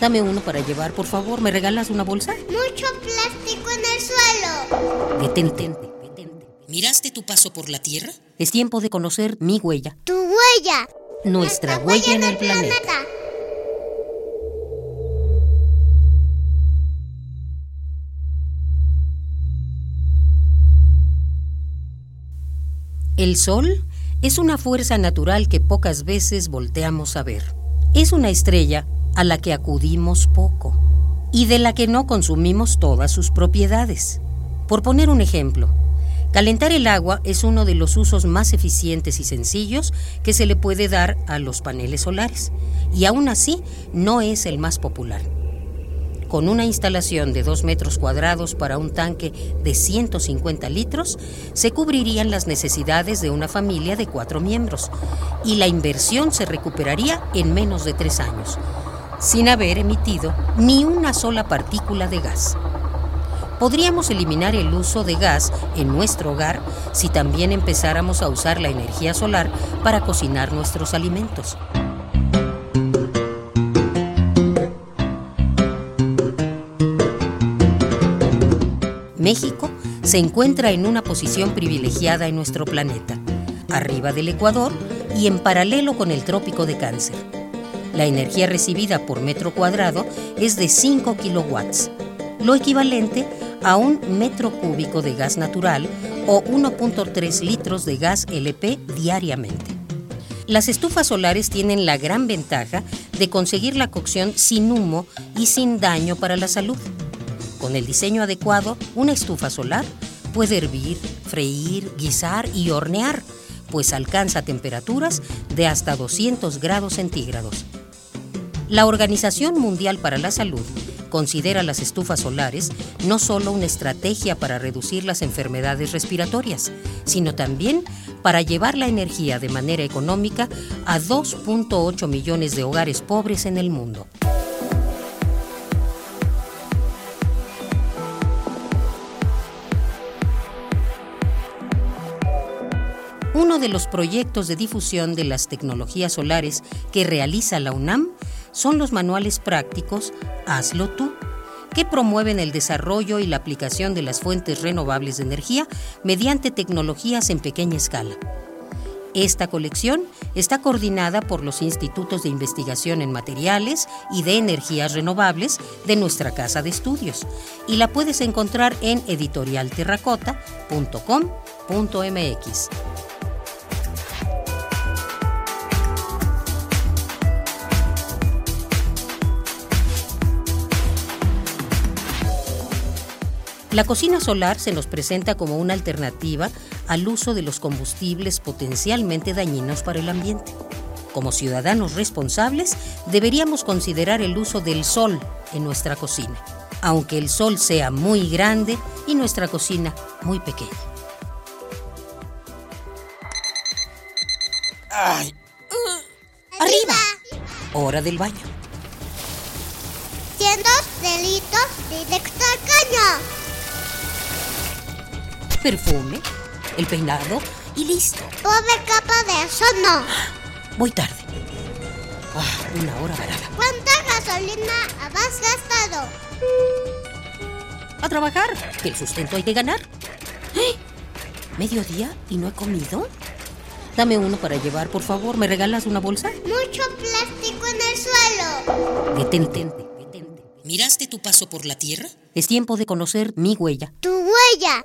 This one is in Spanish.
Dame uno para llevar, por favor. ¿Me regalas una bolsa? Mucho plástico en el suelo. Detente, detente. ¿Miraste tu paso por la Tierra? Es tiempo de conocer mi huella. Tu huella. Nuestra, huella, en el planeta. El Sol es una fuerza natural que pocas veces volteamos a ver. Es una estrella a la que acudimos poco y de la que no consumimos todas sus propiedades. Por poner un ejemplo, calentar el agua es uno de los usos más eficientes y sencillos que se le puede dar a los paneles solares, y aún así no es el más popular. Con una instalación de 2 metros cuadrados para un tanque de 150 litros, se cubrirían las necesidades de una familia de cuatro miembros, y la inversión se recuperaría en menos de tres años sin haber emitido ni una sola partícula de gas. Podríamos eliminar el uso de gas en nuestro hogar si también empezáramos a usar la energía solar para cocinar nuestros alimentos. México se encuentra en una posición privilegiada en nuestro planeta, arriba del Ecuador y en paralelo con el trópico de Cáncer la energía recibida por metro cuadrado es de 5 kilowatts, lo equivalente a un metro cúbico de gas natural o 1.3 litros de gas LP diariamente. Las estufas solares tienen la gran ventaja de conseguir la cocción sin humo y sin daño para la salud. Con el diseño adecuado, una estufa solar puede hervir, freír, guisar y hornear, pues alcanza temperaturas de hasta 200 grados centígrados. La Organización Mundial para la Salud considera las estufas solares no solo una estrategia para reducir las enfermedades respiratorias, sino también para llevar la energía de manera económica a 2.8 millones de hogares pobres en el mundo. Uno de los proyectos de difusión de las tecnologías solares que realiza la UNAM son los manuales prácticos Hazlo tú, que promueven el desarrollo y la aplicación de las fuentes renovables de energía mediante tecnologías en pequeña escala. Esta colección está coordinada por los institutos de investigación en materiales y de energías renovables de nuestra casa de estudios y la puedes encontrar en editorialterracota.com.mx. La cocina solar se nos presenta como una alternativa al uso de los combustibles potencialmente dañinos para el ambiente. Como ciudadanos responsables, deberíamos considerar el uso del sol en nuestra cocina, aunque el sol sea muy grande y nuestra cocina muy pequeña. Ay. ¡Arriba! Hora del baño. Siendo delitos directo al caño. Perfume, el peinado y listo. Pobre capa de eso no. Voy tarde. Ah, una hora varada. ¿Cuánta gasolina has gastado? A trabajar, que el sustento hay que ganar. ¡Eh! ¿Mediodía y no he comido? Dame uno para llevar, por favor. ¿Me regalas una bolsa? Mucho plástico en el suelo. Detente, detente. ¿Miraste tu paso por la Tierra? Es tiempo de conocer mi huella. Tu huella.